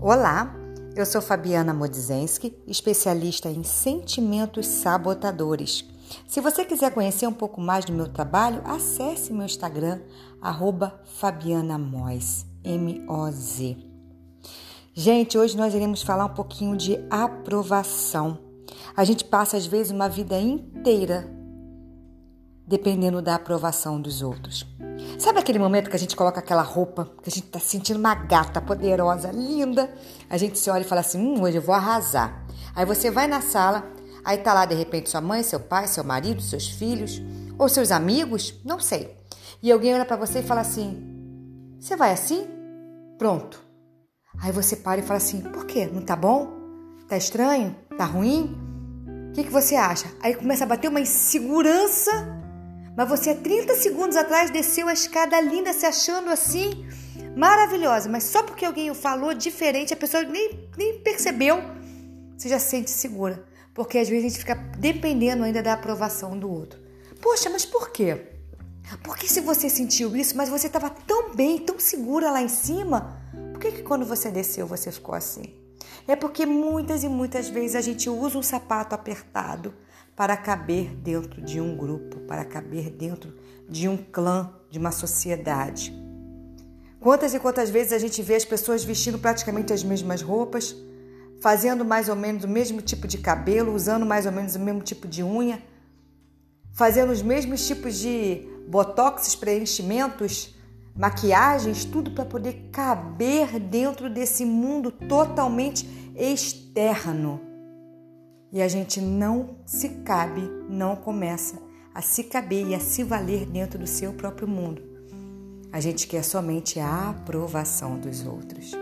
Olá, eu sou Fabiana Modzenski, especialista em sentimentos sabotadores. Se você quiser conhecer um pouco mais do meu trabalho, acesse meu Instagram, fabianamoz, M-O-Z. Gente, hoje nós iremos falar um pouquinho de aprovação. A gente passa às vezes uma vida inteira dependendo da aprovação dos outros. Sabe aquele momento que a gente coloca aquela roupa, que a gente tá sentindo uma gata poderosa, linda? A gente se olha e fala assim: hum, hoje eu vou arrasar. Aí você vai na sala, aí tá lá de repente sua mãe, seu pai, seu marido, seus filhos, ou seus amigos, não sei. E alguém olha para você e fala assim: você vai assim? Pronto. Aí você para e fala assim: por quê? Não tá bom? Tá estranho? Tá ruim? O que, que você acha? Aí começa a bater uma insegurança mas você, 30 segundos atrás, desceu a escada linda, se achando assim, maravilhosa. Mas só porque alguém o falou diferente, a pessoa nem, nem percebeu, você já se sente segura. Porque às vezes a gente fica dependendo ainda da aprovação do outro. Poxa, mas por quê? Porque se você sentiu isso, mas você estava tão bem, tão segura lá em cima, por que, que quando você desceu você ficou assim? É porque muitas e muitas vezes a gente usa um sapato apertado para caber dentro de um grupo, para caber dentro de um clã, de uma sociedade. Quantas e quantas vezes a gente vê as pessoas vestindo praticamente as mesmas roupas, fazendo mais ou menos o mesmo tipo de cabelo, usando mais ou menos o mesmo tipo de unha, fazendo os mesmos tipos de botox, preenchimentos, maquiagens, tudo para poder caber dentro desse mundo totalmente externo e a gente não se cabe, não começa a se caber e a se valer dentro do seu próprio mundo. A gente quer somente a aprovação dos outros.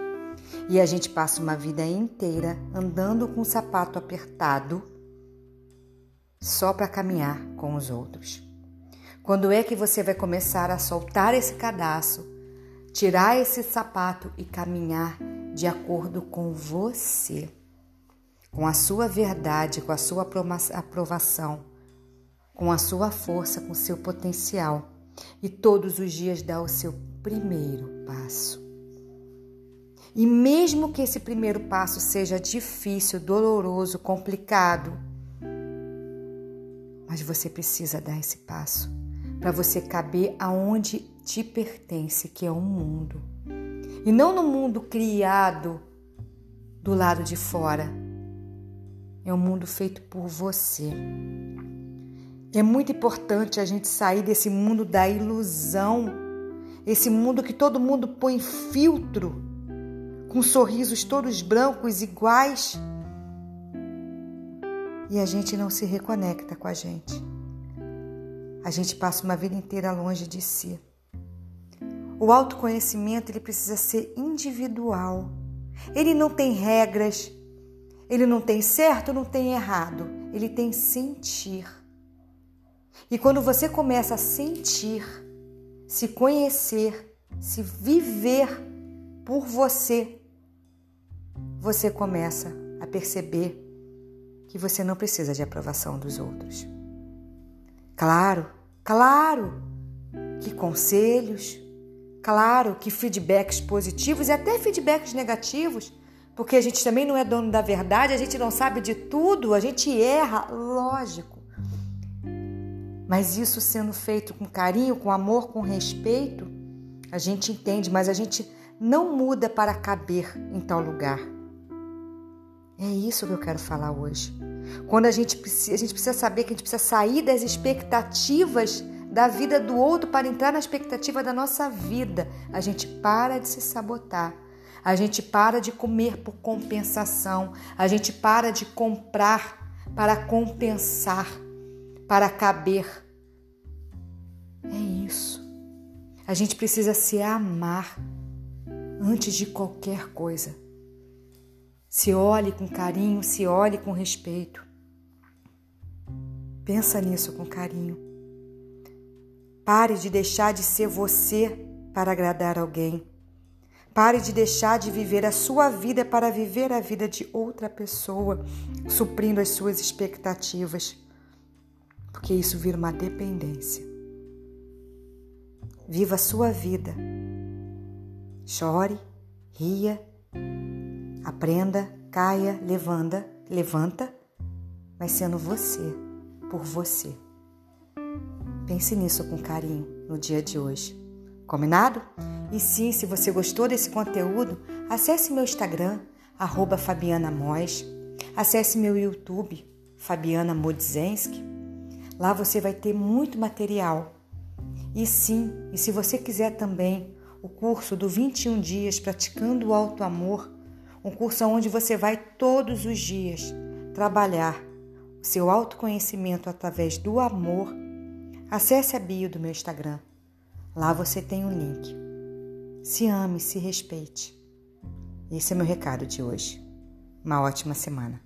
E a gente passa uma vida inteira andando com o sapato apertado só para caminhar com os outros. Quando é que você vai começar a soltar esse cadastro, tirar esse sapato e caminhar de acordo com você? Com a sua verdade, com a sua aprovação, com a sua força, com o seu potencial e todos os dias dá o seu primeiro passo. E mesmo que esse primeiro passo seja difícil, doloroso, complicado, mas você precisa dar esse passo para você caber aonde te pertence, que é o um mundo. E não no mundo criado do lado de fora, é um mundo feito por você. É muito importante a gente sair desse mundo da ilusão, esse mundo que todo mundo põe filtro, com sorrisos todos brancos iguais, e a gente não se reconecta com a gente. A gente passa uma vida inteira longe de si. O autoconhecimento ele precisa ser individual. Ele não tem regras, ele não tem certo, não tem errado, ele tem sentir. E quando você começa a sentir, se conhecer, se viver por você, você começa a perceber que você não precisa de aprovação dos outros. Claro, claro que conselhos, claro que feedbacks positivos e até feedbacks negativos porque a gente também não é dono da verdade, a gente não sabe de tudo, a gente erra, lógico. Mas isso sendo feito com carinho, com amor, com respeito, a gente entende, mas a gente não muda para caber em tal lugar. É isso que eu quero falar hoje. Quando a gente precisa, a gente precisa saber que a gente precisa sair das expectativas da vida do outro para entrar na expectativa da nossa vida. A gente para de se sabotar a gente para de comer por compensação, a gente para de comprar para compensar, para caber. É isso. A gente precisa se amar antes de qualquer coisa. Se olhe com carinho, se olhe com respeito. Pensa nisso com carinho. Pare de deixar de ser você para agradar alguém. Pare de deixar de viver a sua vida para viver a vida de outra pessoa, suprindo as suas expectativas, porque isso vira uma dependência. Viva a sua vida. Chore, ria, Aprenda, caia, levanta, levanta, mas sendo você, por você. Pense nisso com carinho no dia de hoje. Combinado? E sim, se você gostou desse conteúdo, acesse meu Instagram, arroba Fabiana Mois, acesse meu YouTube, Fabiana Modzenski. Lá você vai ter muito material. E sim, e se você quiser também o curso do 21 dias praticando o alto amor, um curso onde você vai todos os dias trabalhar o seu autoconhecimento através do amor, acesse a bio do meu Instagram. Lá você tem um link. Se ame, se respeite. Esse é meu recado de hoje. Uma ótima semana.